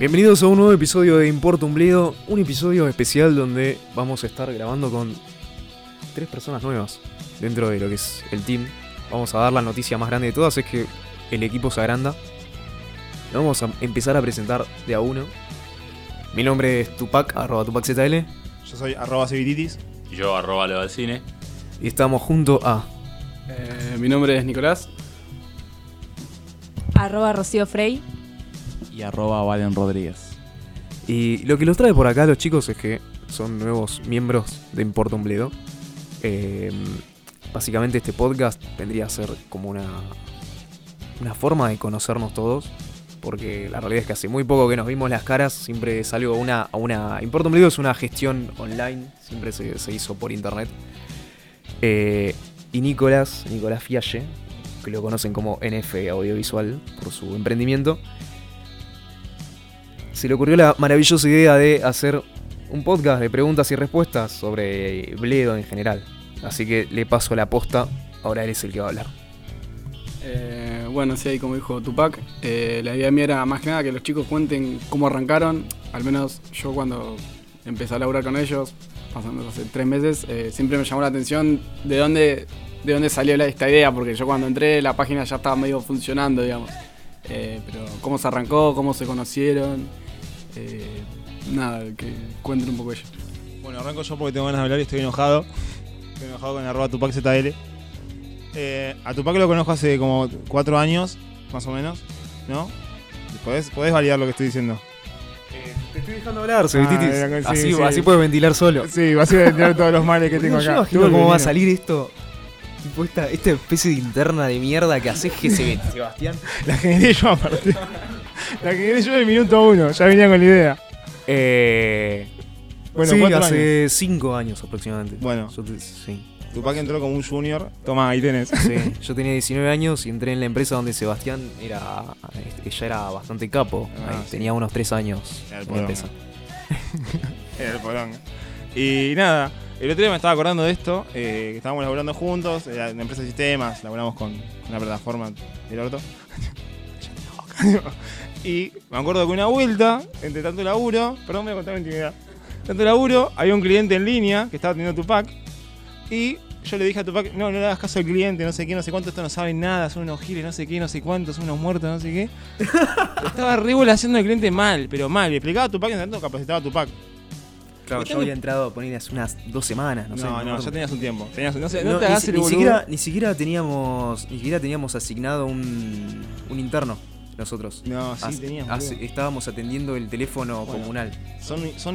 Bienvenidos a un nuevo episodio de Importa un Bledo, un episodio especial donde vamos a estar grabando con tres personas nuevas dentro de lo que es el team. Vamos a dar la noticia más grande de todas, es que el equipo se agranda. Lo vamos a empezar a presentar de a uno. Mi nombre es Tupac, arroba TupacZL, Yo soy arroba Civititis. Y yo arroba Leo del cine. y estamos junto a... Eh, mi nombre es Nicolás. Arroba Rocío Frey. Y arroba Valen Rodríguez. Y lo que los trae por acá los chicos es que son nuevos miembros de Importa un Bledo. Eh, básicamente este podcast vendría a ser como una, una forma de conocernos todos. Porque la realidad es que hace muy poco que nos vimos las caras. Siempre salió una, a una... Importa un Bledo es una gestión online. Siempre se, se hizo por internet. Eh, y Nicolás, Nicolás Fialle, que lo conocen como NF Audiovisual por su emprendimiento, se le ocurrió la maravillosa idea de hacer un podcast de preguntas y respuestas sobre Bledo en general. Así que le paso la posta, ahora él es el que va a hablar. Eh, bueno, sí, como dijo Tupac, eh, la idea mía era más que nada que los chicos cuenten cómo arrancaron. Al menos yo cuando empecé a laburar con ellos, pasando hace tres meses, eh, siempre me llamó la atención de dónde, de dónde salió esta idea, porque yo cuando entré la página ya estaba medio funcionando, digamos. Pero cómo se arrancó, cómo se conocieron, eh, nada, que cuenten un poco ellos. Bueno, arranco yo porque tengo ganas de hablar y estoy enojado. Estoy enojado con arroba TupacZL. Eh, a Tupac lo conozco hace como cuatro años, más o menos, ¿no? ¿Podés, podés validar lo que estoy diciendo? te estoy dejando hablar, sí, así, sí. así puedes ventilar solo. Sí, vas a entender todos los males que tengo Yo acá. imagino cómo va a salir esto. Tipo esta, esta especie de interna de mierda que haces que se ve, Sebastián. La generé yo aparte. La generé yo del minuto uno, ya venía con la idea. Eh, Bueno, sí, hace cinco años aproximadamente. Bueno. Yo te- sí. Tupac entró como un junior. Toma, ahí tenés. Sí, yo tenía 19 años y entré en la empresa donde Sebastián era ella era bastante capo. Ah, Ahí, sí. Tenía unos 3 años Era el en la empresa. Era el poronga. Y nada, el otro día me estaba acordando de esto, eh, que estábamos laburando juntos, era en la empresa de sistemas, laburamos con una plataforma del orto. y me acuerdo que una vuelta, entre tanto laburo, perdón, voy a contar mi intimidad. Tanto laburo, había un cliente en línea que estaba teniendo Tupac, y yo le dije a Tupac, no, no le hagas caso al cliente, no sé qué, no sé cuánto, esto no saben nada, son unos giles, no sé qué, no sé cuántos, son unos muertos, no sé qué. Estaba haciendo al cliente mal, pero mal. Le explicaba a Tupac y en tanto capacitaba a Tupac. Claro, yo había entrado a poner hace unas dos semanas, no, No, sé. no, me acuerdo. ya tenías un tiempo. Tenías, no, sé, no, No, te ni, hagas el ni siquiera, ni siquiera teníamos ni siquiera teníamos asignado un, un interno nosotros. No, sí As- boludo. estábamos atendiendo el teléfono Bueno. comunal. Son, son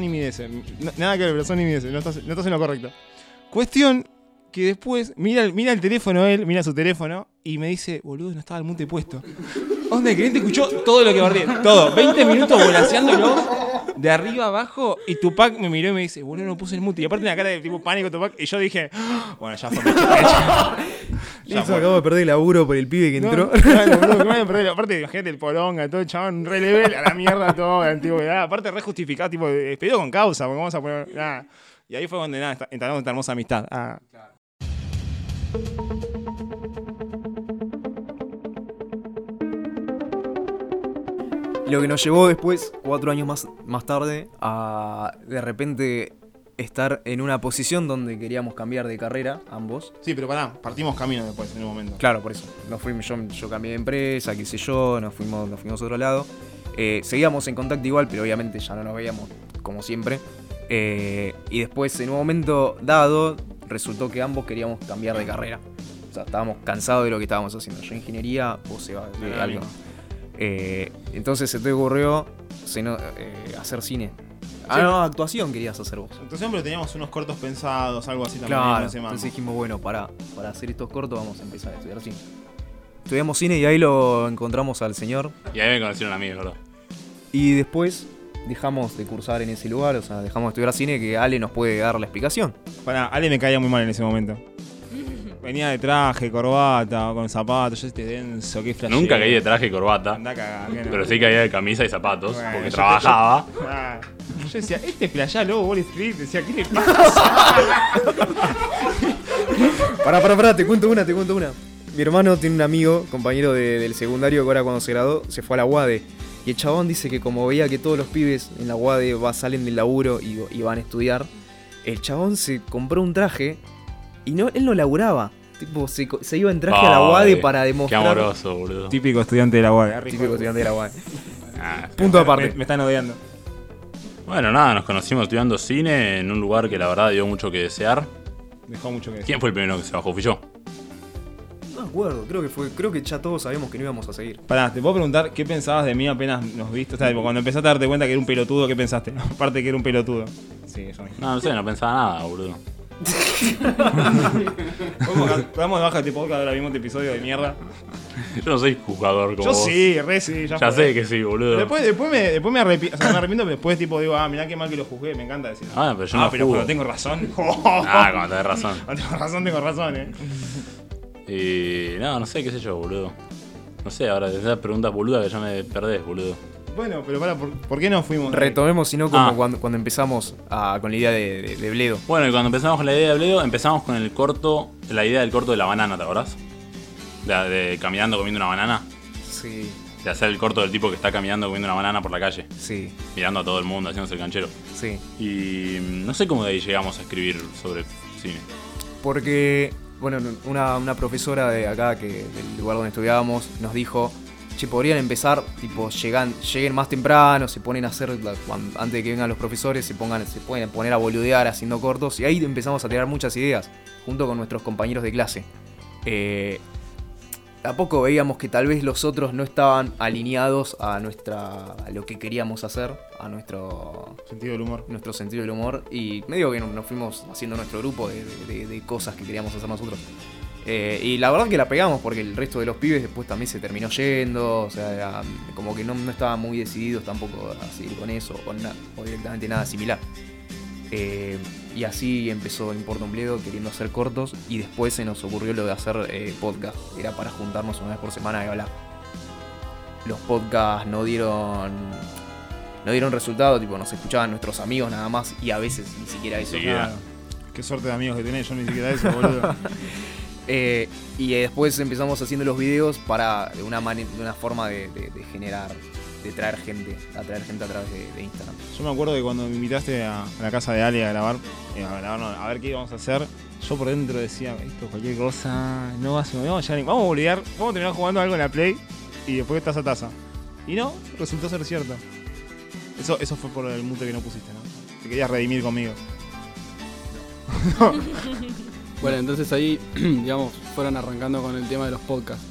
nada que ver, pero son nimideces. No estás, no estás en lo correcto. Cuestión que después mira, el- mira el teléfono él, mira su teléfono y me dice, boludo, no estaba el mute puesto. Onda, el cliente escuchó todo lo que barré. Todo. 20 minutos volaseándolo de arriba abajo y Tupac me miró y me dice, boludo, no puse el mute. Y aparte una cara de tipo pánico Tupac y yo dije, "Ah, bueno, ya fue. me eché, me eché". Ya Listo, fue. acabo de perder el laburo por el pibe que No, entró. claro, boludo, que me vayan a perder. Aparte, imagínate el poronga, todo el chabón, re level, a la mierda todo, la antigüedad. Aparte, re justificado, tipo, despedido con causa, porque vamos a poner. Nada. Y ahí fue donde nada, entablamos esta hermosa amistad. Ah. Lo que nos llevó después, cuatro años más, más tarde, a de repente estar en una posición donde queríamos cambiar de carrera, ambos. Sí, pero pará, partimos camino después, en un momento. Claro, por eso. Nos fuimos, yo, yo cambié de empresa, qué sé yo, nos fuimos, nos fuimos a otro lado. Eh, seguíamos en contacto igual, pero obviamente ya no nos veíamos como siempre. Eh, y después, en un momento dado, resultó que ambos queríamos cambiar de carrera. O sea, estábamos cansados de lo que estábamos haciendo. Yo ingeniería, vos se va de algo. Eh, entonces se te ocurrió se no- hacer cine. Ah, no, actuación querías hacer vos. Entonces siempre teníamos unos cortos pensados, algo así también. Claro, entonces dijimos, bueno, para, para hacer estos cortos vamos a empezar a estudiar cine. Estudiamos cine y ahí lo encontramos al señor. Y ahí me conocieron a mí, ¿verdad? Y después dejamos de cursar en ese lugar, o sea, dejamos de estudiar cine que Ale nos puede dar la explicación. Pará, Ale me caía muy mal en ese momento. Venía de traje, corbata, con zapatos, yo este denso, qué flashero. Nunca caí de traje y corbata, Andá a cagar, que no. pero sí caía de camisa y zapatos, Bueno, porque yo- trabajaba. Ah, Yo decía, este playá lobo Wall Street, decía, ¿qué le pasa? Pará, pará, pará, te cuento una, te cuento una. Mi hermano tiene un amigo, compañero de- del secundario, que ahora cuando se graduó, se fue a la UADE. Y el chabón dice que como veía que todos los pibes en la UADE va, salen del laburo y, y van a estudiar, el chabón se compró un traje y no, él no laburaba. Tipo, se, se iba en traje a la UADE para Qué demostrar. amoroso, boludo. Típico estudiante de la UAD. Típico estudiante de la UADE. Ah, Punto aparte. Me, me están odiando. Bueno, nada, nos conocimos estudiando cine en un lugar que la verdad dio mucho que desear. Dejó mucho que decir. ¿Quién fue el primero que se bajó? Fui yo. No me acuerdo, creo que fue, creo que ya todos sabíamos que no íbamos a seguir. Pará, te puedo preguntar qué pensabas de mí apenas nos viste. O sea, tipo, cuando empezaste a darte cuenta que era un pelotudo, ¿qué pensaste? Aparte que era un pelotudo. Sí, yo No, no sé, no pensaba nada, boludo. Podemos bajar este podcast ahora mismo este episodio de mierda. Yo no soy jugador como Yo vos. sí, re sí, ya, Ya fue. sé que sí, boludo. Después, después me, después me arrepiento, o sea, me arrepiento, pero después tipo digo, ah, mirá qué mal que lo juzgué, me encanta decir. Ah, pero yo ah, no pero jugo. cuando tengo razón. Ah, cuando tenés razón. Cuando tengo razón, tengo razón, eh. Y no, no sé, qué sé yo, boludo. No sé, ahora de esas preguntas boludas que ya me perdés, boludo. Bueno, pero para, ¿por, por qué no fuimos? Retomemos, sino como Ah. cuando, cuando empezamos a- con la idea de, de- de Bledo. Bueno, y cuando empezamos con la idea de Bledo, empezamos con el corto, la idea del corto de la banana, ¿te acordás? De, de caminando comiendo una banana. Sí, De hacer el corto del tipo que está caminando comiendo una banana por la calle, sí, mirando a todo el mundo, haciéndose el canchero. sí. Y mm, no sé cómo de ahí llegamos a escribir sobre cine. Porque, bueno, una, una profesora de acá, que del lugar donde estudiábamos, nos dijo, che, podrían empezar, tipo, llegan, lleguen más temprano, se ponen a hacer, antes de que vengan los profesores, se pongan, se pueden poner a boludear haciendo cortos, y ahí empezamos a tirar muchas ideas, junto con nuestros compañeros de clase. Eh, a poco veíamos que tal vez los otros no estaban alineados a nuestra a lo que queríamos hacer, a nuestro Sentido del humor. nuestro sentido del humor y medio que nos nos fuimos haciendo nuestro grupo de, de- de cosas que queríamos hacer nosotros. Eh, y la verdad que la pegamos porque el resto de los pibes después también se terminó yendo, o sea, era como que no, no estaban muy decididos tampoco a seguir con eso o, na- o directamente nada similar. Eh, y así empezó Importa un Bledo queriendo hacer cortos y después se nos ocurrió lo de hacer eh, podcast. Era para juntarnos una vez por semana y hablar. Los podcasts no dieron no dieron resultado, tipo nos escuchaban nuestros amigos nada más y a veces ni siquiera eso. Claro. Qué suerte de amigos que tenés, yo ni siquiera eso, boludo. Eh, y después empezamos haciendo los videos para de una, de una forma de, de- de generar, de traer gente, atraer gente a través de, de Instagram. Yo me acuerdo que cuando me invitaste a, a la casa de Ale a grabar, eh, a, grabar, no, a ver qué íbamos a hacer, yo por dentro decía, esto cualquier cosa, no va a ser, vamos a, llegar ni- vamos a boludear, vamos a terminar jugando algo en la Play y después taza a taza. Y no, resultó ser cierto. Eso, eso fue por el mute que no pusiste, ¿no? Te querías redimir conmigo. Bueno, entonces ahí, digamos, fueron arrancando con el tema de los podcasts.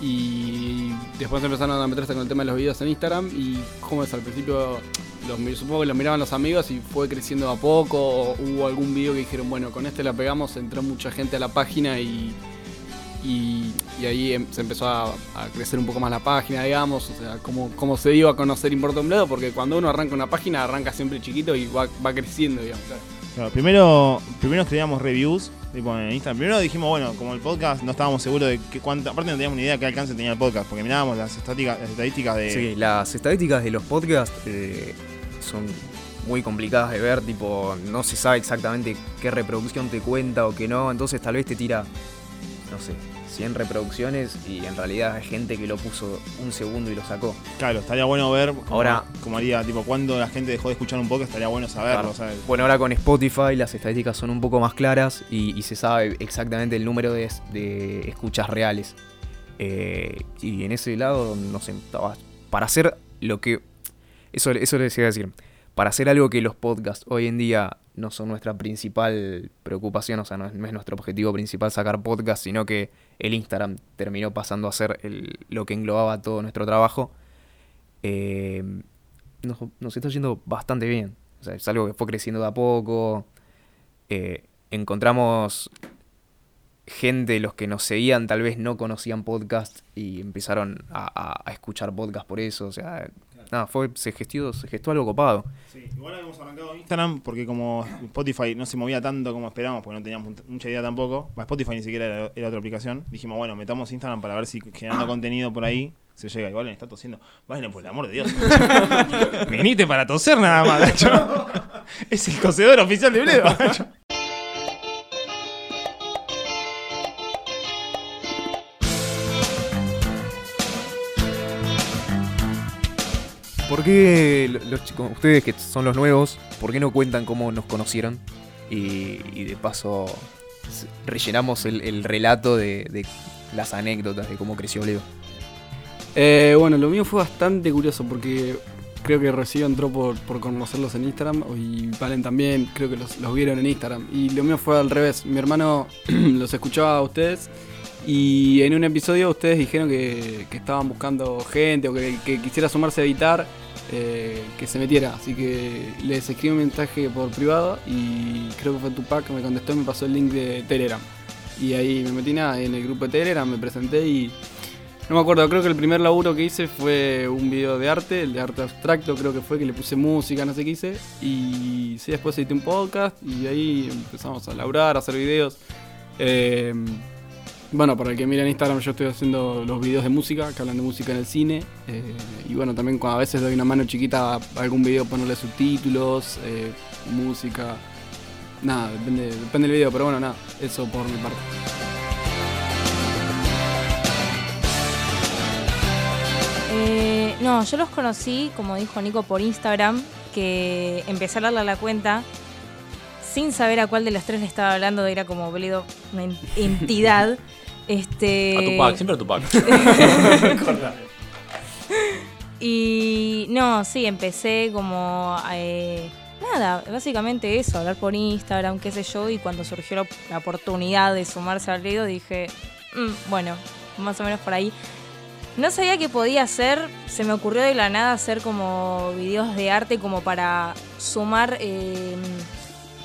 Y después empezaron a meterse con el tema de los videos en Instagram. Y como es, al principio, los, supongo que los miraban los amigos y fue creciendo a poco. o hubo algún video que dijeron, bueno, con este la pegamos, entró mucha gente a la página y, y, y ahí em- se empezó a, crecer un poco más la página, digamos. O sea, cómo, cómo se iba a conocer Importa un Bledo, porque cuando uno arranca una página, arranca siempre chiquito y va, creciendo, digamos. Claro, primero, primero escribíamos reviews en Instagram. Primero dijimos, bueno, como el podcast no estábamos seguros de qué cuánta. Aparte no teníamos ni idea de qué alcance tenía el podcast, porque mirábamos las estadísticas de. Sí, las estadísticas de los podcasts eh, son muy complicadas de ver, tipo, no se sabe exactamente qué reproducción te cuenta o qué no, entonces tal vez te tira, no sé, 100 reproducciones y en realidad hay gente que lo puso un segundo y lo sacó. Claro, estaría bueno ver cómo, Ahora- cómo haría, tipo, cuando la gente dejó de escuchar un podcast, estaría bueno saberlo, Claro. ¿sabes? Bueno, ahora con Spotify las estadísticas son un poco más claras y, y se sabe exactamente el número de, de escuchas reales. Eh, y en ese lado, no sé, para hacer lo que... Eso, eso les iba a decir. Para hacer algo que los podcasts hoy en día no son nuestra principal preocupación, o sea, no es, nuestro objetivo principal sacar podcasts, sino que el Instagram terminó pasando a ser lo que englobaba todo nuestro trabajo. Eh, nos, está yendo bastante bien. O sea, es algo que fue creciendo de a poco. Eh, encontramos gente, los que nos seguían tal vez no conocían podcast y empezaron a escuchar podcast por eso. O sea, nada, fue, se gestó, se gestó algo copado. Sí, igual habíamos arrancado Instagram porque como Spotify no se movía tanto como esperábamos, porque no teníamos mucha- idea tampoco. Spotify ni siquiera era, era otra aplicación. Dijimos, bueno, metamos Instagram para ver si generando contenido por ahí se llega. Igual está tosiendo. Valen, por el amor de Dios. Viniste para toser nada más, Nacho. Es el tosedor oficial de Bledo, ¿Por qué lo- los chicos, ustedes que son los nuevos, por qué no cuentan cómo nos conocieron? Y, de paso rellenamos el, el relato de, las anécdotas de cómo creció Leo. Eh, bueno, lo mío fue bastante curioso porque creo que Rocío entró por, por conocerlos en Instagram y Valen también, creo que los, vieron en Instagram. Y lo mío fue al revés. Mi hermano los escuchaba a ustedes y en un episodio ustedes dijeron que, que estaban buscando gente o que, que quisiera sumarse a editar, eh, que se metiera. Así que les escribí un mensaje por privado y creo que fue Tupac que me contestó y me pasó el link de Telegram. Y ahí me metí nada en el grupo de Telegram, me presenté y no me acuerdo, creo que el primer laburo que hice fue un video de arte, el de arte abstracto creo que fue, que le puse música, no sé qué hice. Y sí, después edité un podcast y ahí empezamos a laburar, a hacer videos. Eh, bueno, para el que mira en Instagram yo estoy haciendo los videos de música, que hablan de música en el cine. eh, y bueno, también cuando a veces doy una mano chiquita a algún video ponerle subtítulos, eh, música. Nada, depende, depende del video, pero bueno, nada, eso por mi parte. Eh, no, yo los conocí, como dijo Nico, por Instagram, que empecé a darle la cuenta sin saber a cuál de los tres le estaba hablando, era como Bledo, una en- entidad. este, A Tupac, siempre a Tupac. Y no, sí, empecé como... eh, nada, básicamente eso, hablar por Instagram, qué sé yo, y cuando surgió la, la oportunidad de sumarse al Bledo dije, "Mm, bueno, más o menos por ahí. No sabía qué podía hacer, se me ocurrió de la nada hacer como videos de arte como para sumar eh,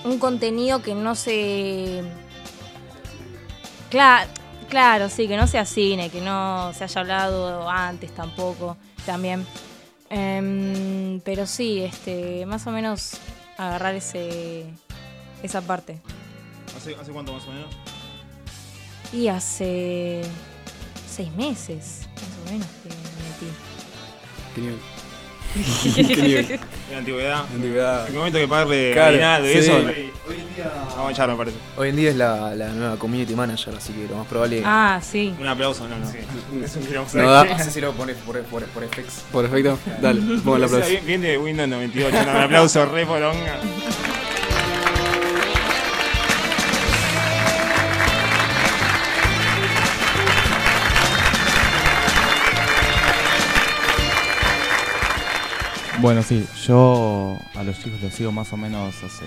un contenido que no se... Claro, claro, sí, que no sea cine, que no se haya hablado antes tampoco, también. Em, pero sí, este, más o menos agarrar ese esa parte. ¿Hace, ¿Hace cuánto más o menos? Y hace seis meses, más o menos, que me metí. ¿Qué En la antigüedad. Antigüedad. En el momento que pagarle Claro, aguinaldo y sí. eso. Hoy en día, Vamos a echar, me parece. hoy en día es la, la nueva community manager, así que lo más probable. Ah, sí. Un aplauso, no, no. Es un quilombo. No da. No sé si lo pones por, por, por FX. Por efecto, dale, pongo el aplauso. Bien, bien de Windows 98, no, un aplauso re poronga. Bueno, sí, yo a los chicos los sigo más o menos hace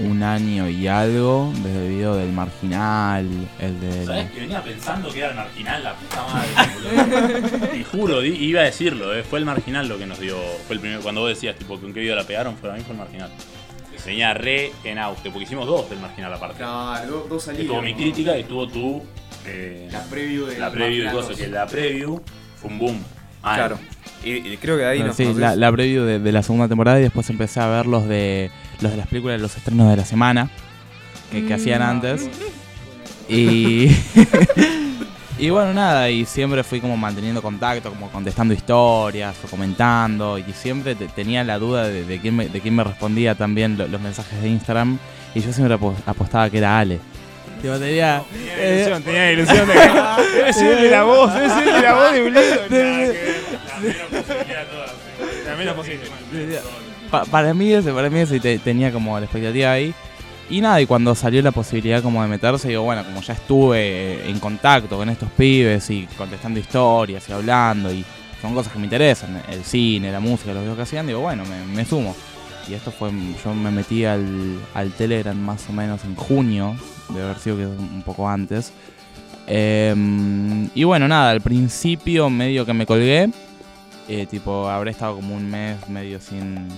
un año y algo, desde el video del Marginal, el del... ¿Sabes que venía pensando que era el marginal, la puta madre? boludo? y juro, di- iba a decirlo, eh, fue el marginal lo que nos dio. Fue el primero, cuando vos decías, tipo, que un qué video la pegaron, fue a mí fue el marginal. Que se venía re en auge, porque hicimos dos del marginal aparte. Claro, dos Estuvo mi crítica y estuvo tu. eh, La preview de la preview y cosas, que la preview fue un boom. Claro. Y, y creo que ahí Bueno, nos sí, la, la preview de, de la segunda temporada y después empecé a ver los de los de las películas de los estrenos de la semana que, que hacían antes. Y y bueno, nada, y siempre fui como manteniendo contacto, como contestando historias o comentando y siempre te- tenía la duda de, de quién, me, de quién me respondía también lo- los mensajes de Instagram y yo siempre apo- apostaba que era Ale. Tipo, tenía- Tenía ilusión, tenía ilusión de que. Debe ser de la voz, debe ser de la voz de menos posible. Pa- para mí ese, para mí ese te- tenía como la expectativa ahí. Y nada, y cuando salió la posibilidad como de meterse, digo, bueno, como ya estuve eh, en contacto con estos pibes y contestando historias y hablando y son cosas que me interesan, el cine, la música, los videos que hacían, digo, bueno, me, me sumo. Y esto fue, yo me metí al, al Telegram más o menos en junio, de haber sido un poco antes. Em, y bueno, nada, al principio medio que me colgué, eh, tipo, habré estado como un mes medio sin,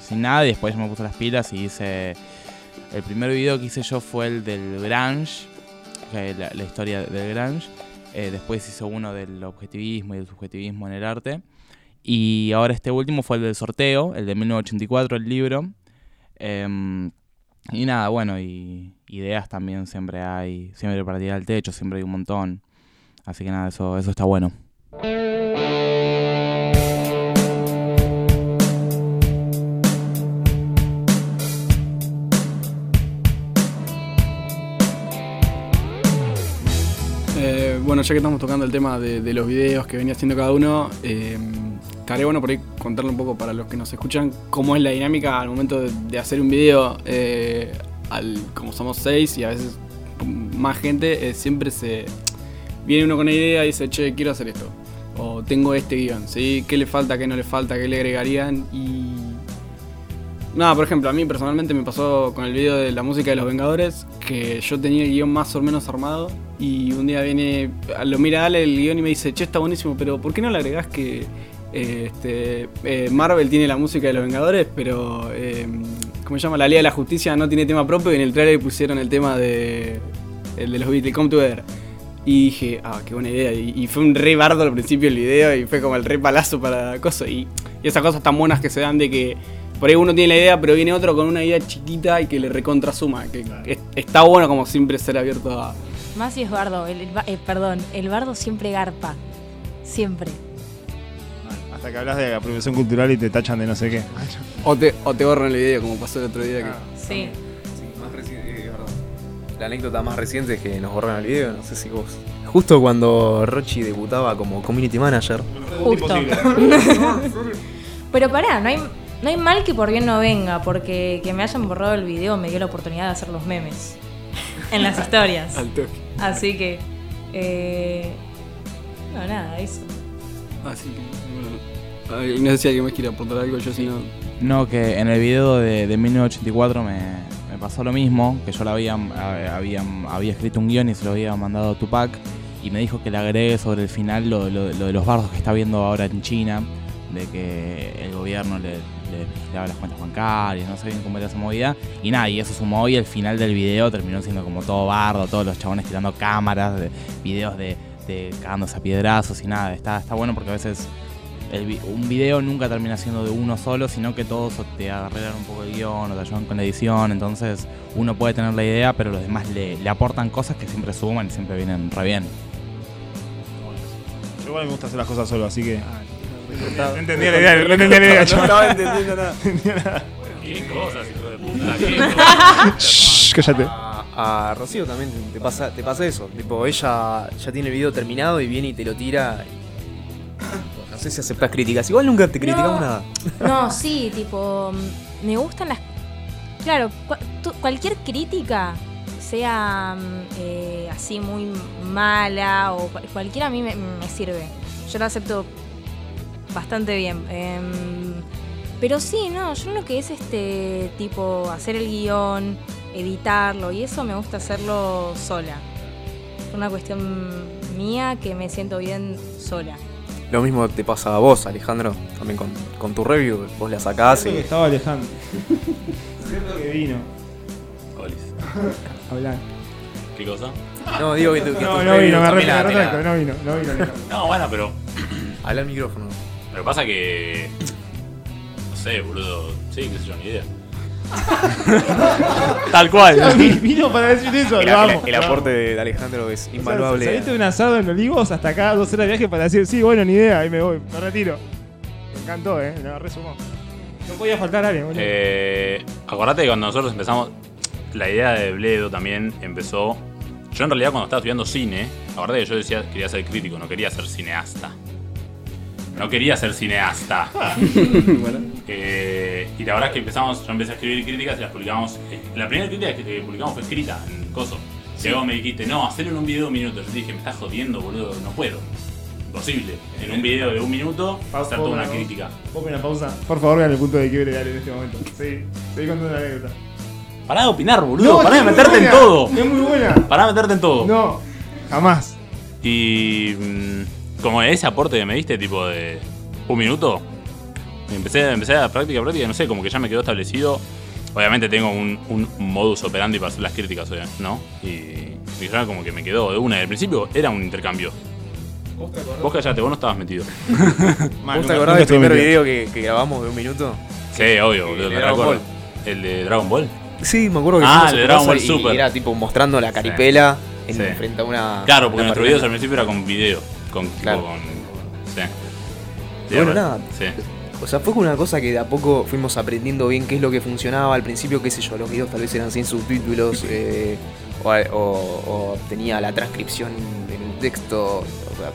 sin, nada y después me puse las pilas y hice... El primer video que hice yo fue el del Grange, la, historia del Grange. Eh, después hice uno del objetivismo y del subjetivismo en el arte. Y ahora este último fue el del sorteo, el de 1984, el libro. Em, y nada, bueno, y ideas también siempre hay, siempre para tirar al techo, siempre hay un montón. Así que nada, eso, eso está bueno. Eh, bueno, ya que estamos tocando el tema de, los videos que venía haciendo cada uno, eh, estaría bueno por ahí contarle un poco para los que nos escuchan cómo es la dinámica al momento de, hacer un video. eh, al, como somos seis y a veces más gente, eh, siempre se viene uno con una idea y dice, che, quiero hacer esto. O tengo este guion, ¿sí? ¿Qué le falta, qué no le falta, qué le agregarían? Y... Nada, por ejemplo, a mí personalmente me pasó con el video de la música de los Vengadores, que yo tenía el guion más o menos armado y un día viene, lo mira Ale el guion y me dice, che, está buenísimo, pero ¿por qué no le agregás que este, eh, Marvel tiene la música de los Vengadores, pero, eh, ¿cómo se llama? La Liga de la Justicia no tiene tema propio y en el trailer pusieron el tema de, el de los Beatles, Come Together. Y dije, ah, qué buena idea. Y, y fue un re bardo al principio el video y fue como el re palazo para cosas. Y, y esas cosas tan buenas que se dan de que por ahí uno tiene la idea, pero viene otro con una idea chiquita y que le recontra suma. Que es- está bueno como siempre ser abierto a. Más si es bardo, el, eh, perdón, el bardo siempre garpa. Siempre. Hasta que hablas de apropiación cultural y te tachan de no sé qué. O te, o te borran el video, como pasó el otro día. que Sí. Sí, más reciente, verdad. La anécdota más reciente es que nos borraron el video, no sé si vos. Justo cuando Rochi debutaba como community manager. Justo. Pero pará, no hay, no hay mal que por bien no venga, porque que me hayan borrado el video me dio la oportunidad de hacer los memes en las historias. Al toque. Así que. Eh, no, nada, eso. Así que. No sé si alguien más quiere aportar algo, yo si no. No, que en el video de, de 1984 me, pasó lo mismo, que yo le había, escrito un guion y se lo había mandado a Tupac y me dijo que le agregue sobre el final lo, de los bardos que está viendo ahora en China, de que el gobierno le, le vigilaba las cuentas bancarias, no sé bien cómo era esa movida, y nada, y eso sumó y el final del video terminó siendo como todo bardo, todos los chabones tirando cámaras, de, videos de, de cagándose a piedrazos y nada, está, está bueno porque a veces el vi- un video nunca termina siendo de uno solo, sino que todos te arreglan un poco el guion o te ayudan con la edición. Entonces uno puede tener la idea, pero los demás le, le aportan cosas que siempre suman y siempre vienen re bien. Yo igual me gusta hacer las cosas solo, así que. No entendía la idea, no entendía la idea, chaval. estaba entendiendo nada. ¿Qué cosas, hijo de puta? ¿Qué cosas? Shh, cállate. A, a Rocío también te pasa, te pasa eso. Tipo, ella ya tiene el video terminado y viene y te lo tira. No sé si aceptas críticas. Igual nunca te criticamos No. nada. No, sí, tipo, mm, me gustan las... Claro, cualquier crítica, sea mm, eh, así muy mala o cual- cualquiera a mí me, me sirve. Yo lo acepto bastante bien. Em, pero sí, no, yo lo que es este tipo, hacer el guion, editarlo y eso me gusta hacerlo sola. Es una cuestión mía que me siento bien sola. Lo mismo te pasa a vos, Alejandro. También con, con tu review. Vos la sacás Cierto que y. estaba Alejandro. Cierto que vino. Olis. Hablar. ¿Qué cosa? No, digo que, tu- que No, no vino, me retracto, la- no vino, no vino. No, bueno, pero. Habla al micrófono. Pero pasa que. No sé, boludo. Sí, qué sé yo, ni idea. Tal cual. Vino para decir eso, El, lo amo. el aporte de, Alejandro es O sea, invaluable. saliste de un asado en Olivos hasta acá, dos horas de viaje para decir, sí, bueno, ni idea, ahí me voy, me retiro. Me encantó, eh, me agarré sumó. No podía faltar alguien, boludo. Eh, acordate que cuando nosotros empezamos, la idea de Bledo también empezó. Yo en realidad cuando estaba estudiando cine, acordate que yo decía que quería ser crítico, no quería ser cineasta. No quería ser cineasta. Eh, y la verdad es que empezamos, yo empecé a escribir críticas y las publicamos. eh, La primera crítica que publicamos fue escrita en Coso. Y luego me dijiste, no, hacerlo en un video de un minuto. Yo te dije, me estás jodiendo, boludo, no puedo. Imposible. En un video de un minuto, hacer toda una crítica. Ponme una pausa. Por favor, vean el punto de quiebre de Ale en este momento. Sí, seguí contando la anécdota. Pará de opinar, boludo, No, pará de meterte en todo. Es muy buena. Pará de meterte en todo. No, jamás. Y como ese aporte que me diste, tipo de un minuto, empecé, empecé a práctica, práctica, no sé, como que ya me quedó establecido. Obviamente tengo un, un modus operandi para hacer las críticas, ¿no? Y, y ya como que me quedó de una. Al principio era un intercambio. Vos callate, vos no estabas metido. Man, ¿Vos te acordás del primer metido. video que, que grabamos de un minuto? Sí, obvio, El de Dragon recuerdo. El de Dragon Ball. Sí, me acuerdo que Ah, el de Dragon Ball y Super. era tipo mostrando la caripela en, Sí. frente a una. Claro, porque nuestro video al principio era con video. Con, tipo, Claro. con sí. Bueno, nada. Sí. O sea, fue una cosa que de a poco fuimos aprendiendo bien qué es lo que funcionaba. Al principio, qué sé yo, los videos tal vez eran sin subtítulos eh, o, o- o tenía la transcripción en el texto. O sea,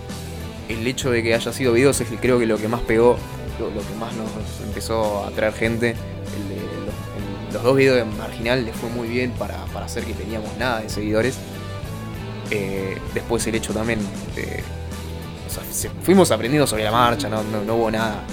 el hecho de que haya sido videos es creo que lo que más pegó lo, lo que más nos empezó a atraer gente. El de los, el- los dos videos de Marginal les fue muy bien para, para hacer que teníamos nada de seguidores. Eh, después el hecho también de... sea, se- fuimos aprendiendo sobre la marcha, no, no, hubo nada.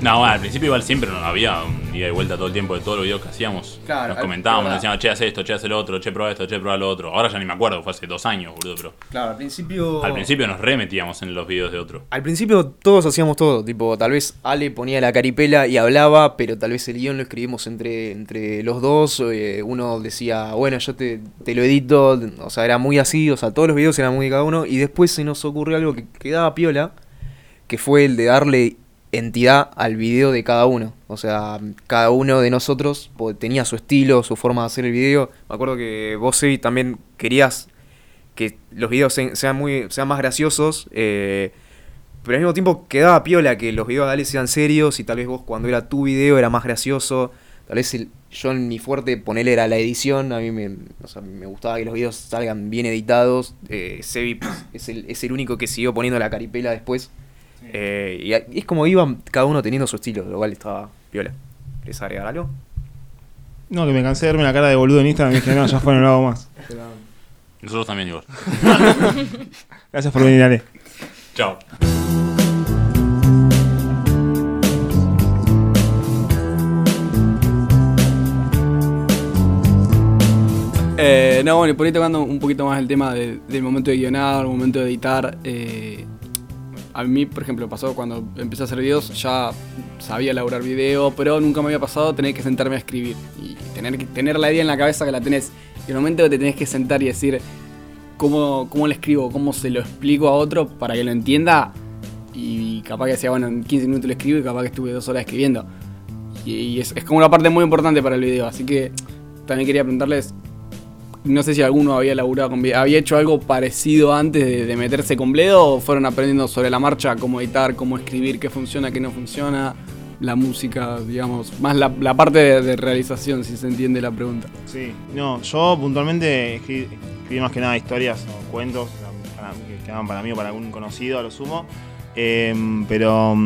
No, bueno, al principio igual siempre no había ida y vuelta todo el tiempo de todos los videos que hacíamos. Claro, nos al- comentábamos, nos decíamos, che, haz esto, che, haz lo otro, che, prueba esto, che, prueba lo otro. Ahora ya ni me acuerdo, fue hace dos años, boludo, pero Claro, al principio... al principio nos remetíamos en los videos de otro. Al principio todos hacíamos todo, tipo, tal vez Ale ponía la caripela y hablaba, pero tal vez el guion lo escribimos entre, entre los dos, eh, uno decía, bueno, yo te, te lo edito, o sea, era muy así, o sea, todos los videos eran muy de cada uno, y después se nos ocurrió algo que quedaba piola, que fue el de darle entidad al video de cada uno, o sea, cada uno de nosotros tenía su estilo, su forma de hacer el video, me acuerdo que vos, Sebi, también querías que los videos se- sean, muy, sean más graciosos, eh, pero al mismo tiempo quedaba piola que los videos de Ale sean serios y tal vez vos cuando era tu video era más gracioso. Tal vez yo en mi fuerte ponerle era la edición, a mí me, o sea, me gustaba que los videos salgan bien editados. Eh, Sebi pues, es, el, es el único que siguió poniendo la caripela después. Eh, y, es como iban cada uno teniendo su estilo, lo cual estaba piola. ¿Querés agregar algo? No, que me cansé de verme la cara de boludo en Instagram y dije, no, ya fue, no lo hago más. Nosotros también igual. Gracias por venir, Ale. Chao. Eh, no, bueno, y por ahí tocando un poquito más el tema de- del momento de guionar, el momento de editar. eh, a mí, por ejemplo, pasó cuando empecé a hacer videos, ya sabía elaborar video, pero nunca me había pasado tener que sentarme a escribir. Y tener, tener la idea en la cabeza que la tenés. Y el momento que te tenés que sentar y decir cómo, cómo le escribo, cómo se lo explico a otro para que lo entienda. Y capaz que decía, bueno, en 15 minutos lo escribo y capaz que estuve dos horas escribiendo. Y, y es, es como una parte muy importante para el video. Así que también quería preguntarles no sé si alguno había laburado con Bledo. ¿Había hecho algo parecido antes de, meterse con Bledo o fueron aprendiendo sobre la marcha cómo editar, cómo escribir, qué funciona, qué no funciona? La música, digamos, más la, parte de, realización, si se entiende la pregunta. Sí, no, yo puntualmente escribí, más que nada historias o cuentos que quedaban para mí o para algún conocido a lo sumo. Em, pero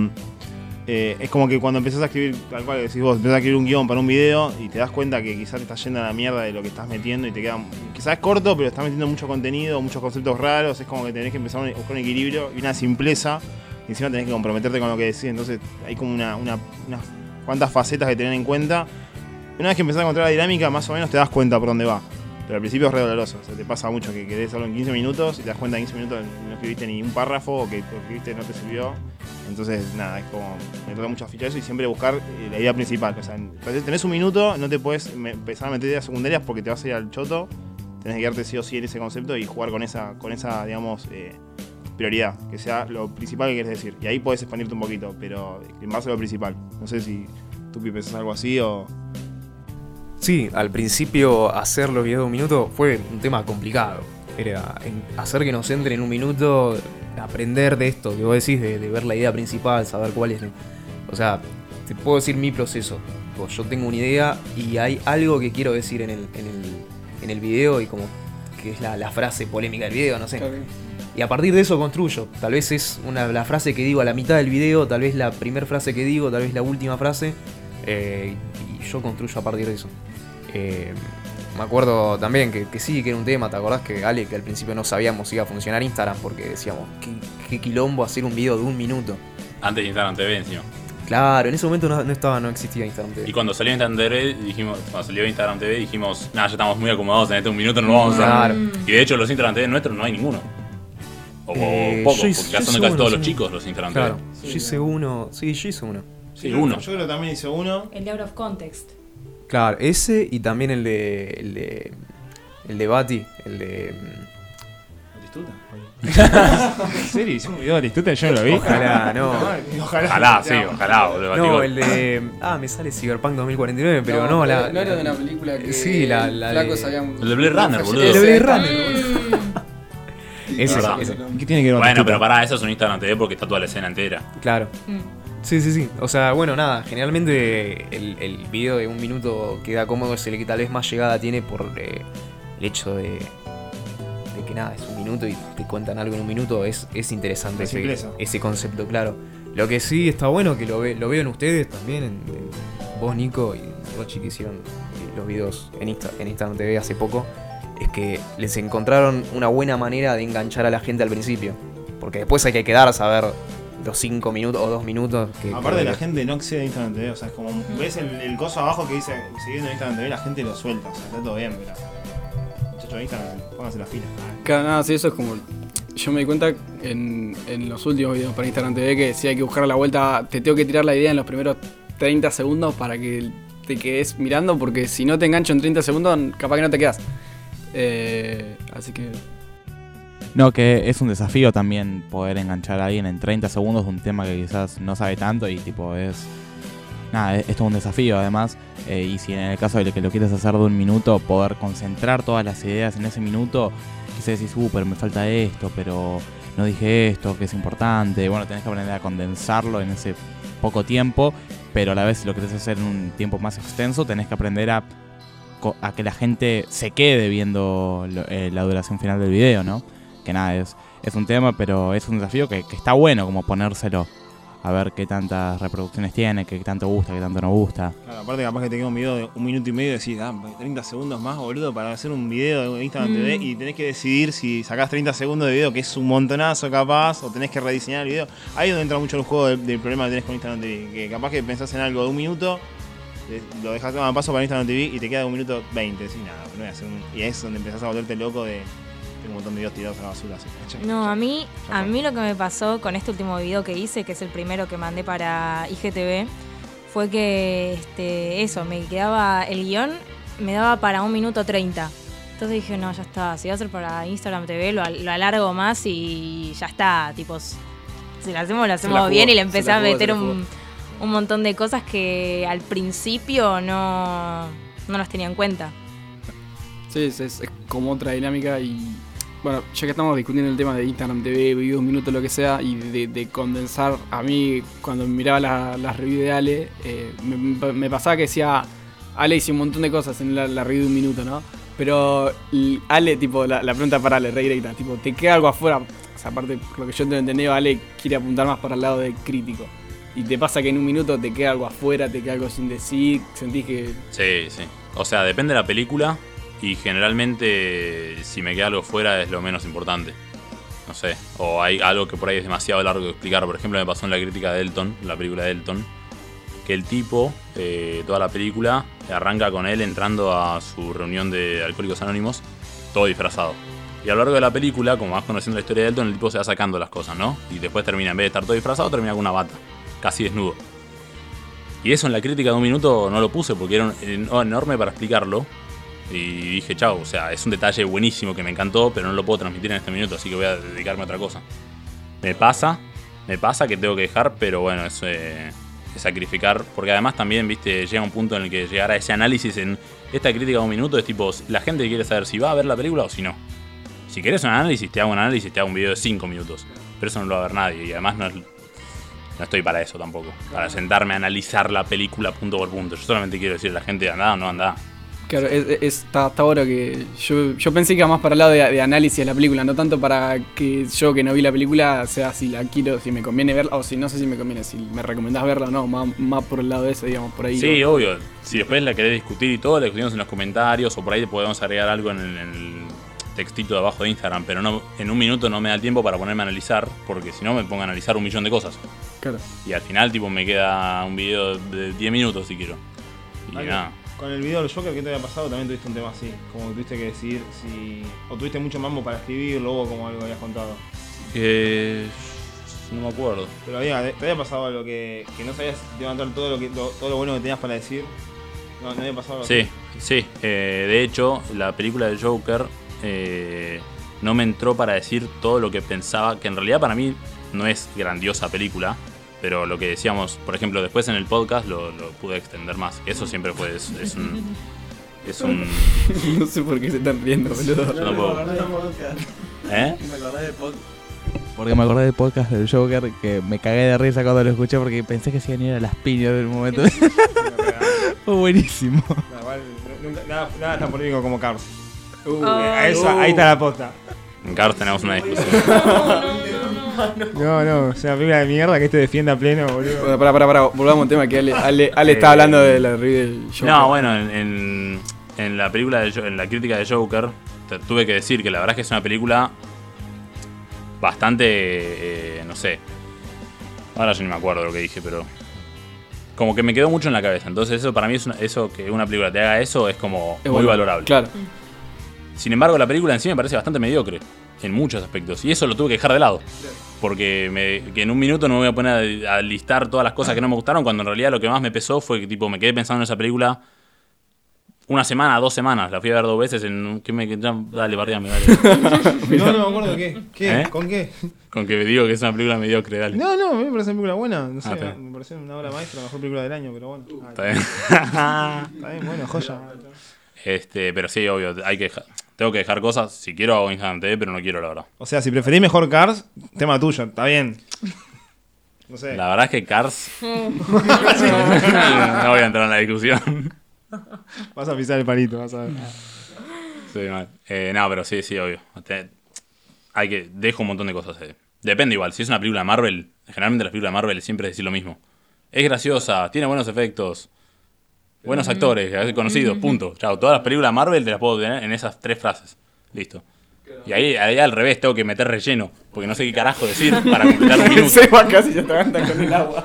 eh, es como que cuando empezás a escribir, tal cual decís vos, empezás a escribir un guion para un video y te das cuenta que quizás te estás yendo a la mierda de lo que estás metiendo y te queda. Quizás es corto, pero estás metiendo mucho contenido, muchos conceptos raros. Es como que tenés que empezar a buscar un equilibrio y una simpleza. Y encima tenés que comprometerte con lo que decís. Entonces hay como una, una, unas cuantas facetas que tener en cuenta. Una vez que empezás a encontrar la dinámica, más o menos te das cuenta por dónde va. Pero al principio es re doloroso. Te pasa mucho que querés hacerlo en 15 minutos y te das cuenta en 15 minutos no escribiste ni un párrafo o que escribiste no te sirvió. Entonces, nada, es como. Me toca mucho fichar eso y siempre buscar eh, la idea principal. O sea, en- tenés un minuto, no te puedes empezar a meter ideas secundarias porque te vas a ir al choto. Tenés que quedarte sí o sí en ese concepto y jugar con esa, con esa digamos, eh, prioridad. Que sea lo principal que quieres decir. Y ahí podés expandirte un poquito, pero en base a lo principal. No sé si tú pensás algo así o. Sí, al principio hacer los videos de un minuto fue un tema complicado. Era hacer que nos entre en un minuto, aprender de esto que vos decís, de, de ver la idea principal, saber cuál es. O sea, te puedo decir mi proceso. Yo tengo una idea y hay algo que quiero decir en el, en el, en el video y como que es la, la frase polémica del video, no sé. Y a partir de eso construyo. Tal vez es una, la frase que digo a la mitad del video, tal vez la primera frase que digo, tal vez la última frase. eh, y yo construyo a partir de eso. Eh, me acuerdo también que, que sí, que era un tema, ¿te acordás que Ale, que al principio no sabíamos si iba a funcionar Instagram porque decíamos, qué, qué quilombo hacer un video de un minuto. Antes de Instagram TV encima. Claro, en ese momento no, no estaba, no existía Instagram TV. Y cuando salió Instagram TV, dijimos, cuando salió Instagram TV, dijimos, nada, ya estamos muy acomodados en este un minuto, no lo vamos a Claro. hacer. Y de hecho, los Instagram TV nuestros no hay ninguno. O, o Eh, yo hice- porque ya son hice casi uno, todos sí. los chicos los Instagram Claro, TV. yo hice uno, sí, yo hice uno. Sí, uno. Yo creo que también hice uno. El de Out of Context. Claro, ese y también el de. el de. el de Bati, el de. ¿En serio? ¿Hicimos un video de? Yo no lo vi. Ojalá, no. Ojalá. Ojalá, sí, ojalá, boludo. No, el de. Ah, me sale Cyberpunk 2049, pero no, no, la. no era de una película que Sí, la- la de- habían- El de Blade Runner, boludo. El de. Blade Runner. Ese, ese. ¿Qué tiene que ver con Bueno, pero pará, eso es un Instagram TV porque está toda la escena entera. Claro. Mm. Sí, sí, sí. O sea, bueno, nada. Generalmente el, el video de un minuto queda cómodo, es el que tal vez más llegada tiene por eh, el hecho de, de que nada, es un minuto y te cuentan algo en un minuto, es, es interesante ese, ese concepto, claro. Lo que sí está bueno, que lo, ve, lo veo en ustedes también, en, en vos Nico y Rochi que hicieron los videos en, Insta, en Instagram TV hace poco, es que les encontraron una buena manera de enganchar a la gente al principio. Porque después hay que quedarse a ver los 5 minutos o 2 minutos. Que, Aparte la gente no accede a Instagram TV, o sea, es como ves el, el coso abajo que dice siguiendo Instagram TV, la gente lo suelta, o sea, está todo bien, pero muchachos Instagram, pónganse las pilas. Claro, nada, sí, eso es como. Yo me di cuenta en, en los últimos videos para Instagram TV que si hay que buscar la vuelta, te tengo que tirar la idea en los primeros 30 segundos para que te quedes mirando, porque si no te engancho en 30 segundos, capaz que no te quedas. Eh, así que. No, que es un desafío también poder enganchar a alguien en 30 segundos de un tema que quizás no sabe tanto y tipo es... Nada, es, es un desafío además. eh, y si en el caso de que lo quieres hacer de un minuto, poder concentrar todas las ideas en ese minuto, quizás decís, uh, pero me falta esto, pero no dije esto, que es importante. Bueno, tenés que aprender a condensarlo en ese poco tiempo, pero a la vez si lo querés hacer en un tiempo más extenso, tenés que aprender a, a que la gente se quede viendo eh, la duración final del video, ¿no? Que nada, es, es un tema, pero es un desafío que, que está bueno como ponérselo a ver qué tantas reproducciones tiene, qué tanto gusta, qué tanto no gusta. Claro, aparte capaz que te queda un video de un minuto y medio y decís, ah, 30 segundos más, boludo, para hacer un video de Instagram Mm. TV y tenés que decidir si sacás 30 segundos de video, que es un montonazo capaz, o tenés que rediseñar el video. Ahí es donde entra mucho el juego del, del problema que tenés con Instagram TV, que capaz que pensás en algo de un minuto, lo dejás a paso para Instagram TV y te queda un minuto 20, decís nada, no voy a hacer un... Y ahí es donde empezás a volverte loco de... Un montón de videos tirados a la basura. Así, No, a mí, a mí lo que me pasó con este último video que hice, que es el primero que mandé para IGTV, fue que este, eso, me quedaba el guion, me daba para un minuto 30. Entonces dije, no, ya está, si va a ser para Instagram TV, lo, lo alargo más y ya está. Tipo, si lo hacemos, lo hacemos jugó, bien y le empecé a meter un, un montón de cosas que al principio no, no las tenía en cuenta. Sí, es, es- es como otra dinámica y bueno, ya que estamos discutiendo el tema de Instagram TV, videos, minutos, lo que sea, y de, de condensar, a mí cuando miraba las la reviews de Ale, eh, me, me pasaba que decía, Ale hizo un montón de cosas en la, la review de un minuto, ¿no? Pero Ale, tipo, la, pregunta para Ale, re directa, tipo, ¿te queda algo afuera? Aparte, lo que yo te he entendido, Ale quiere apuntar más para el lado de crítico. Y te pasa que en un minuto te queda algo afuera, te queda algo sin decir, sentís que Sí, sí. O sea, depende de la película y generalmente si me queda algo fuera es lo menos importante. No sé. O hay algo que por ahí es demasiado largo de explicar. Por ejemplo, me pasó en la crítica de Elton, la película de Elton, que el tipo, eh, toda la película, arranca con él entrando a su reunión de Alcohólicos Anónimos, todo disfrazado. Y a lo largo de la película, como vas conociendo la historia de Elton, el tipo se va sacando las cosas, ¿no? Y después termina, en vez de estar todo disfrazado, termina con una bata, casi desnudo. Y eso en la crítica de un minuto no lo puse porque era en- enorme para explicarlo. Y dije, chao, o sea, es un detalle buenísimo que me encantó, pero no lo puedo transmitir en este minuto, así que voy a dedicarme a otra cosa. Me pasa, me pasa que tengo que dejar, pero bueno, es, eh, es sacrificar, porque además también, viste, llega un punto en el que llegar a ese análisis en esta crítica de un minuto es tipo, la gente quiere saber si va a ver la película o si no. Si querés un análisis, te hago un análisis, te hago un video de 5 minutos, pero eso no lo va a ver nadie, y además no es- no estoy para eso tampoco. Para sentarme a analizar la película punto por punto. Yo solamente quiero decirle a la gente, anda o no anda. Claro, es, es- está, está bueno que yo, yo pensé que iba más para el lado de, de análisis de la película, no tanto para que yo que no vi la película sea si la quiero, si me conviene verla o si no sé si me conviene, si me recomendás verla o no, más, más por el lado de ese, digamos, por ahí. Sí, obvio. Si después la querés discutir y todo, la discutimos en los comentarios o por ahí podemos agregar algo en el, en el textito de abajo de Instagram. Pero no en un minuto no me da el tiempo para ponerme a analizar, porque si no me pongo a analizar un millón de cosas. Claro. Y al final, tipo, me queda un video de 10 minutos si quiero. Y Vale. nada. Con el video del Joker que te había pasado también tuviste un tema así, como que tuviste que decidir si... O tuviste mucho mambo para escribirlo o como algo habías contado. Eh, no me acuerdo. Pero había, te había pasado algo que, que no sabías levantar todo lo, que, lo- todo lo bueno que tenías para decir. No, no había pasado algo Sí, sí. Eh, de hecho, la película de Joker eh, no me entró para decir todo lo que pensaba, que en realidad para mí no es grandiosa película, pero lo que decíamos, por ejemplo, después en el podcast lo, lo pude extender más. Eso siempre fue, es, es un... Es un... no sé por qué se están riendo, boludo. Yo no puedo. ¿Eh? Porque me acordé del podcast del Joker que me cagué de risa cuando lo escuché porque pensé que se iban a ir a las piñas en un momento. Fue buenísimo. Nada, nada, tan polémico como Cars. Uh. ahí está la posta. En Cars tenemos una discusión. No, no, es una película de mierda que te defiende a pleno, boludo. Bueno, pará, pará, pará, volvamos al tema que Ale, Ale, Ale está hablando de la review del Joker. No, bueno, en, en- en la película, de, en la crítica de Joker, te tuve que decir que la verdad es que es una película bastante, eh, no sé, ahora yo ni me acuerdo lo que dije, pero como que me quedó mucho en la cabeza. Entonces eso para mí es una- eso que una película te haga eso es como Es muy bueno, valorable. Claro. Sin embargo, la película en sí me parece bastante mediocre en muchos aspectos. Y eso lo tuve que dejar de lado. Porque me- que en un minuto no me voy a poner a, a listar todas las cosas que no me gustaron, cuando en realidad lo que más me pesó fue que tipo me quedé pensando en esa película una semana, dos semanas. La fui a ver dos veces en que me ya- dale, barriame, dale. No, no me acuerdo qué. ¿Qué? ¿Eh? ¿Con qué? Con que digo que es una película mediocre, dale. No, no, a mí me parece una película buena. No sé, Ah, me parece una obra maestra, la mejor película del año, pero bueno. Está bien. Está bien, bueno, joya. este, pero sí, obvio, hay que dejar- tengo que dejar cosas. Si quiero hago Instagram TV, pero no quiero, la verdad. O sea, si preferís mejor Cars, tema tuyo, está bien. No sé. La verdad es que Cars. no voy a entrar en la discusión. Vas a pisar el palito, vas a ver. Sí, mal. Eh, no, pero sí, sí, obvio. Hay que. Dejo un montón de cosas. eh. Depende igual. Si es una película de Marvel, generalmente las películas de Marvel siempre es decir lo mismo. Es graciosa, tiene buenos efectos, buenos actores, eh, conocidos, punto. Chao, todas las películas de Marvel te las puedo tener en esas tres frases. Listo. Y ahí, ahí al revés tengo que meter relleno, porque no sé qué carajo decir para completar un minuto. Seba casi se atraganta con el agua.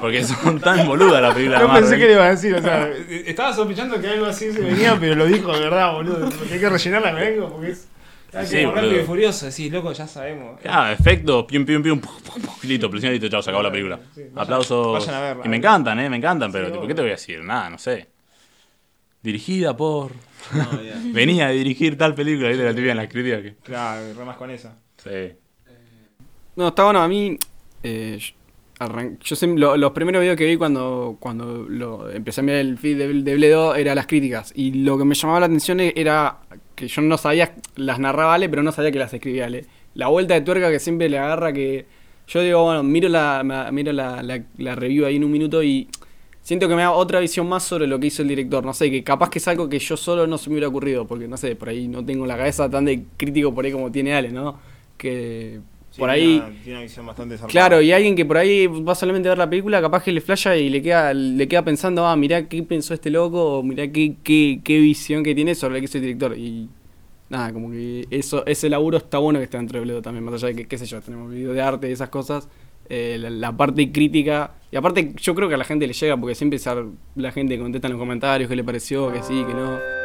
Porque son tan boludas las películas de No Marvel. pensé que le iba a decir, o sea, estaba sospechando que algo así se venía, pero lo dijo de verdad, boludo. Porque hay que rellenarla con algo, porque es. Ah, Sí, como boludo. rápido y furioso, decís, loco, ya sabemos. Ah, efecto, pium, pium, pium, pum, pum, pum, listo, chao, se acabó la película. Sí, vayan- Aplausos. vayan a verla. y me encantan, eh, me encantan, pero Sí, tipo. ¿qué te voy a decir? Nada, no sé. Dirigida por. Venía a dirigir tal película, ¿viste? La tibia en las críticas que. Claro, remas con esa. Sí. No, está bueno. A mí, eh, yo, arran- yo siempre- lo- los primeros videos que vi cuando, cuando lo, empecé a mirar el feed de, de Bledo eran las críticas. Y lo que me llamaba la atención e- era que yo no sabía, las narraba Ale, pero no sabía que las escribía Ale. La vuelta de tuerca que siempre le agarra que... Yo digo, bueno, miro la, miro la, la- la review ahí en un minuto y siento que me da otra visión más sobre lo que hizo el director. No sé, que capaz que es algo que yo solo no se me hubiera ocurrido, porque no sé, por ahí no tengo la cabeza tan de crítico por ahí como tiene Ale, ¿no? Que por ahí... Tiene una visión bastante. Claro, y alguien que por ahí va solamente a ver la película, capaz que le flasha y le queda, le queda pensando, ah, mirá qué pensó este loco, o mirá qué, qué, qué visión que tiene sobre lo que el director. Y nada, como que eso, ese laburo está bueno que está dentro de Bledo también, más allá de que, qué sé yo, tenemos videos de arte y esas cosas. eh, la, la parte crítica, y aparte yo creo que a la gente le llega, porque siempre la gente contesta en los comentarios qué le pareció, que sí, que no.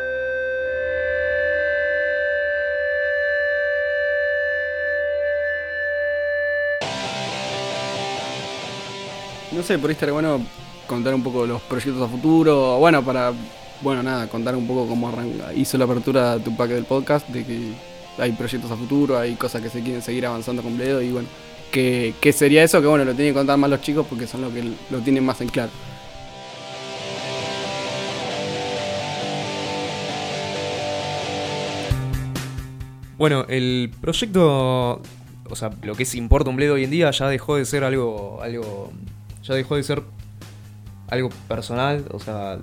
No sé, por ahí estaría bueno contar un poco los proyectos a futuro. Bueno, para, bueno, nada, contar un poco cómo arranca- hizo la apertura Tupac del podcast, de que hay proyectos a futuro, hay cosas que se quieren seguir avanzando con Bledo y bueno, que, que sería eso que bueno, lo tienen que contar más los chicos porque son los que lo tienen más en claro. Bueno, el proyecto, o sea, lo que es Importa un Bledo hoy en día ya dejó de ser algo, algo, ya dejó de ser algo personal, o sea,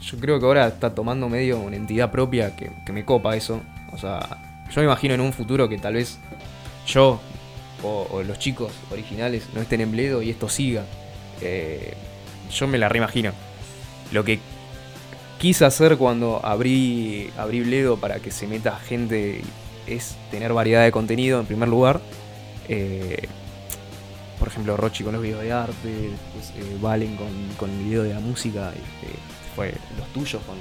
yo creo que ahora está tomando medio una entidad propia que, que me copa eso, o sea, yo me imagino en un futuro que tal vez yo o, los chicos originales no estén en Bledo y esto siga, Eh, yo me la reimagino. Lo que quise hacer cuando abrí, abrí Bledo para que se meta gente es tener variedad de contenido en primer lugar. Eh, por ejemplo, Rochi con los videos de arte, después eh, Valen con, con el video de la música, este, fue los tuyos con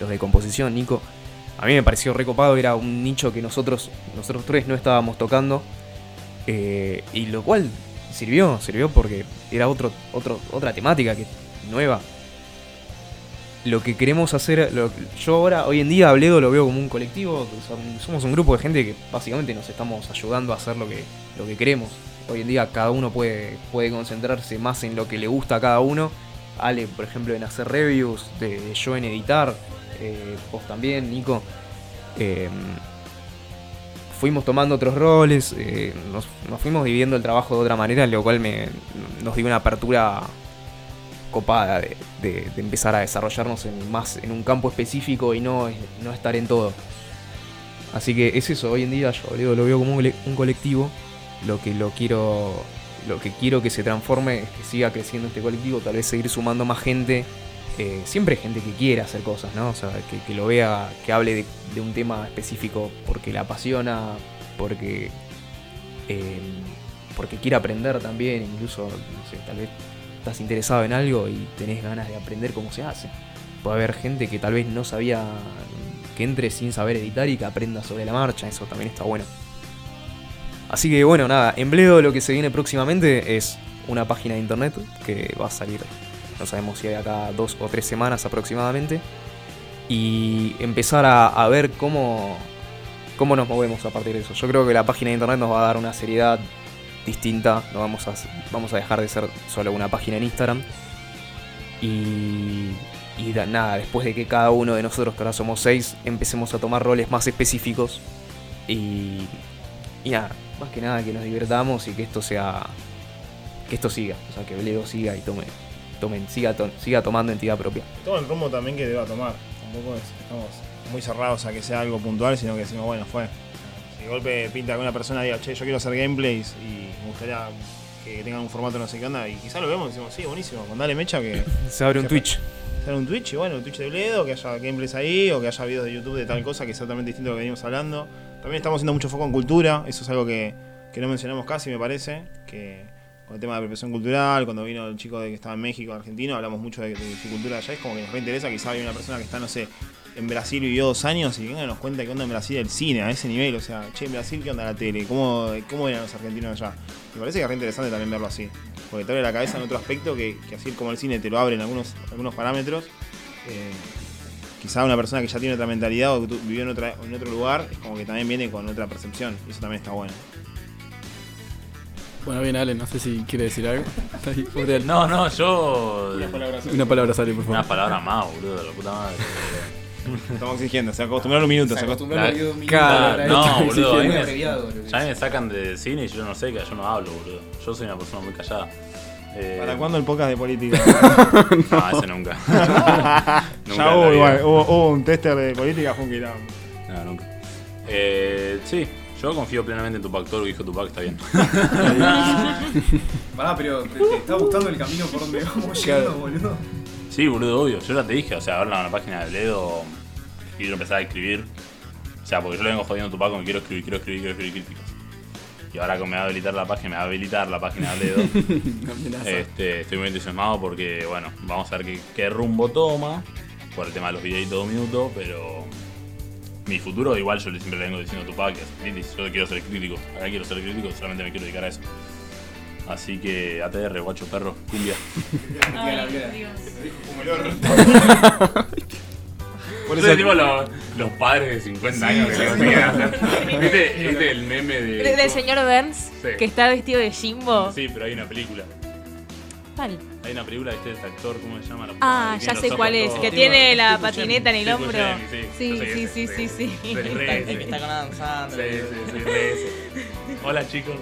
los de composición, Nico. A mí me pareció recopado, era un nicho que nosotros, nosotros tres no estábamos tocando. eh, y lo cual sirvió, sirvió porque era otro, otro, otra temática que, nueva lo que queremos hacer, yo ahora, hoy en día, Bledo lo veo como un colectivo, somos un grupo de gente que básicamente nos estamos ayudando a hacer lo que, lo que queremos. Hoy en día cada uno puede, puede concentrarse más en lo que le gusta a cada uno. Ale, por ejemplo, en hacer reviews, yo en editar, eh, vos también, Nico. Eh, fuimos tomando otros roles, eh, nos, fuimos dividiendo el trabajo de otra manera, lo cual me, nos dio una apertura copada de, empezar a desarrollarnos en, más en un campo específico y no, no estar en todo. Así que es eso, hoy en día yo lo veo como un colectivo. Lo que lo quiero. Lo que quiero que se transforme es que siga creciendo este colectivo, tal vez seguir sumando más gente. eh, siempre gente que quiera hacer cosas, ¿no? O sea, que, lo vea, que hable de, un tema específico porque le apasiona, porque. eh, porque quiere aprender también, incluso, no sé, tal vez estás interesado en algo y tenés ganas de aprender cómo se hace. Puede haber gente que tal vez no sabía que entre sin saber editar y que aprenda sobre la marcha, eso también está bueno. Así que bueno, nada, en Bledo lo que se viene próximamente es una página de internet que va a salir, no sabemos si hay acá dos o tres semanas aproximadamente, y empezar a, ver cómo, cómo nos movemos a partir de eso. Yo creo que la página de internet nos va a dar una seriedad distinta, no vamos a, vamos a dejar de ser solo una página en Instagram. Y, y da- nada, después de que cada uno de nosotros, que ahora somos seis, empecemos a tomar roles más específicos. Y, y nada, más que nada que nos divirtamos y que esto sea. que esto siga. O sea, que Bledo siga y tome. Tomen, siga, to- siga tomando entidad propia. Todo el rumbo también que deba tomar. Tampoco es- estamos muy cerrados a que sea algo puntual, sino que decimos, bueno, fue. Si de golpe pinta que una persona diga, che, yo quiero hacer gameplays y me gustaría que tengan un formato no sé qué onda, y quizás lo vemos y decimos, sí, buenísimo, con dale mecha que Se abre un Que- Twitch. hacer un Twitch, y bueno, un Twitch de Bledo, que haya gameplays ahí, o que haya videos de YouTube de tal cosa que es totalmente distinto a lo que venimos hablando. También estamos haciendo mucho foco en cultura, eso es algo que, que no mencionamos casi, me parece, que con el tema de apropiación cultural, cuando vino el chico de que estaba en México, argentino, hablamos mucho de, su cultura allá, es como que nos reinteresa, quizá hay una persona que está, no sé, en Brasil vivió dos años y nos cuenta qué onda en Brasil el cine, a ese nivel, o sea, che, en Brasil qué onda la tele, cómo, cómo eran los argentinos allá. Me parece que es re interesante también verlo así, porque te abre la cabeza en otro aspecto que, que así como el cine te lo abre en algunos, algunos parámetros, eh, quizá una persona que ya tiene otra mentalidad o que vivió en, otra, en otro lugar, es como que también viene con otra percepción, y eso también está bueno. Bueno, bien, Ale, no sé si quiere decir algo. Está ahí, pobre Ale. No, no, yo. Una palabra, Sale, por Una favor. palabra más, boludo, la puta madre. Estamos exigiendo, se acostumbraron un minuto, se acost- La- Claro, no, boludo, a me, ya me sacan de cine y yo no sé que yo no hablo, boludo. Yo soy una persona muy callada. Eh, ¿Para cuándo el podcast de política? No, ese nunca. Nunca ya hubo la vida. igual, hubo, hubo un tester de política, fue un quilombo. No, nunca. Eh, sí, yo confío plenamente en Tupac. Todo lo que dijo Tupac está bien. Pará, pero ¿te, te está gustando el camino por donde vamos yendo, boludo? Sí, boludo, obvio. Yo ya te dije, o sea, ahora en la página de Bledo quiero empezar a escribir. O sea, porque yo le vengo jodiendo a Tupac que quiero escribir, quiero escribir, quiero escribir críticas. Y ahora que me va a habilitar la página, me va a habilitar la página de Bledo. Amenaza. Este, estoy muy entusiasmado porque, bueno, vamos a ver qué, qué rumbo toma por el tema de los videitos de dos minutos, pero mi futuro igual yo siempre le vengo diciendo a Tupac que es crítico, yo quiero ser crítico, acá quiero ser crítico, solamente me quiero dedicar a eso. Así que ATR, guacho perro, cumbia. Por Eso eso es tipo los, los padres de 50 años que lo quieren hacer. ¿Viste, viste el meme de. Del del señor Burns, Sí. que está vestido de Jimbo. Sí, pero hay una película. Hay una película de este este actor, ¿cómo se llama? La Ah, ya sé cuál es, todos- que tiene la patineta en el hombro. Sí, Sí, sí, sí, sí, está con Adam Sandler. Sí, sí, sí. Hola chicos.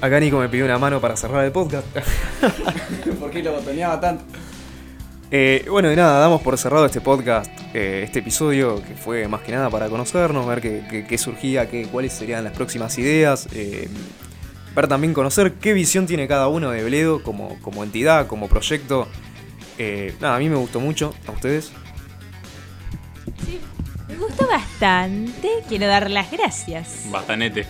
Acá Nico me pidió una mano para cerrar el podcast. ¿Por qué lo botoneaba tanto? Eh, bueno, de nada, damos por cerrado este podcast, eh, este episodio, que fue más que nada para conocernos, ver qué, qué- qué surgía, qué, cuáles serían las próximas ideas, eh, ver también conocer qué visión tiene cada uno de Bledo como, como entidad, como proyecto. Eh, nada, a mí me gustó mucho, a ustedes. Sí, me gustó bastante. Quiero dar las gracias. Bastanete.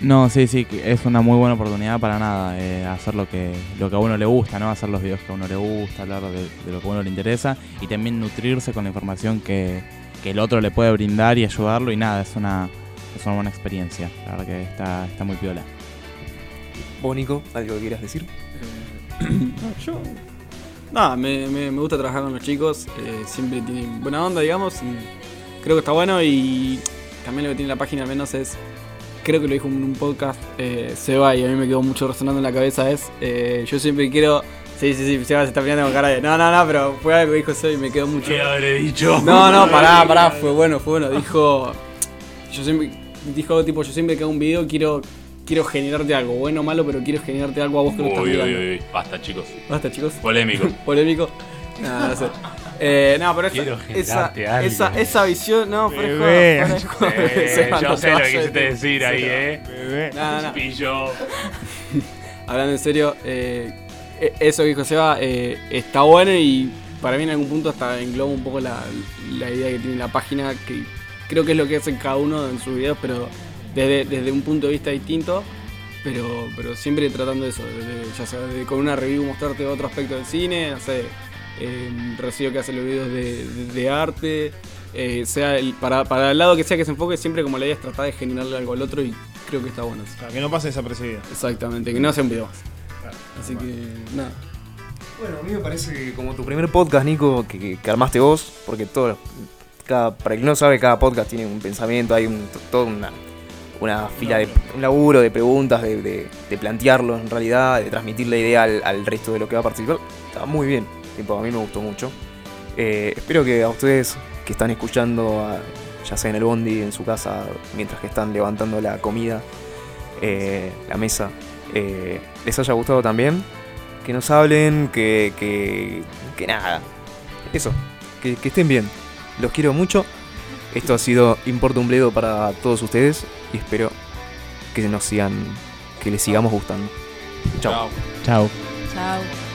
No, sí, sí, es una muy buena oportunidad para nada, eh, hacer lo que, lo que a uno le gusta, ¿no? Hacer los videos que a uno le gusta, hablar de, de lo que a uno le interesa y también nutrirse con la información que, que el otro le puede brindar y ayudarlo y nada, es una, es una buena experiencia, la verdad que está, está muy piola. Vos, Nico, algo que quieras decir. Yo. Nada, me, me, me gusta trabajar con los chicos. eh, siempre tienen buena onda, digamos. y creo que está bueno. Y también lo que tiene la página, al menos, es. Creo que lo dijo en un podcast eh, Seba y a mí me quedó mucho resonando en la cabeza. Es. eh, yo siempre quiero. Sí, sí, sí, Seba se está mirando con cara de. No, no, no, pero fue algo que dijo Seba y me quedó mucho. ¿Qué habré dicho? No, no, pará, pará, fue bueno, fue bueno. Dijo. Yo siempre. Dijo tipo, yo siempre que hago un video quiero quiero generarte algo, bueno o malo, pero quiero generarte algo a vos que lo estás Uy, uy, uy, uy. Basta, chicos. Basta, chicos. Polémico. Polémico. No, no sé. Eh, no, pero esa, esa, esa, esa visión, no, Bebé. joda. Eh, yo sé lo que de quisiste decir ahí, eh. Bebé. No, no, no. Pillo. Hablando en serio, eh, e- eso que dijo Seba eh, está bueno y para mí en algún punto hasta engloba un poco la, la idea que tiene la página, que creo que es lo que hacen cada uno en sus videos, pero desde, desde un punto de vista distinto, pero, pero siempre tratando de eso, desde- ya sea de- con una review mostrarte otro aspecto del cine, no sé, eh, recibo que hace los videos de, de- de arte, eh, sea el, para, para el lado que sea que se enfoque, siempre como la idea es tratar de generarle algo al otro y creo que está bueno. eso. Claro, que no pase desapercibido. Exactamente, que no sea un video más. Así que, nada. Bueno, a mí me parece que como tu primer podcast, Nico, que, que armaste vos, porque todo, cada, para el que no sabe, cada podcast tiene un pensamiento, hay un, toda una, una fila de un laburo de preguntas, de, de- de plantearlo en realidad, de transmitir la idea al, al resto de lo que va a participar. Está muy bien, tipo, a mí me gustó mucho. Eh, espero que a ustedes que están escuchando, a- ya sea en el bondi, en su casa, mientras que están levantando la comida, eh, la mesa, eh, les haya gustado también. Que nos hablen, que, que, que nada. Eso, que, que estén bien. Los quiero mucho. Esto ha sido Importa un Bledo para todos ustedes y espero que nos sigan, que les sigamos gustando. Chao. Chao. Chao.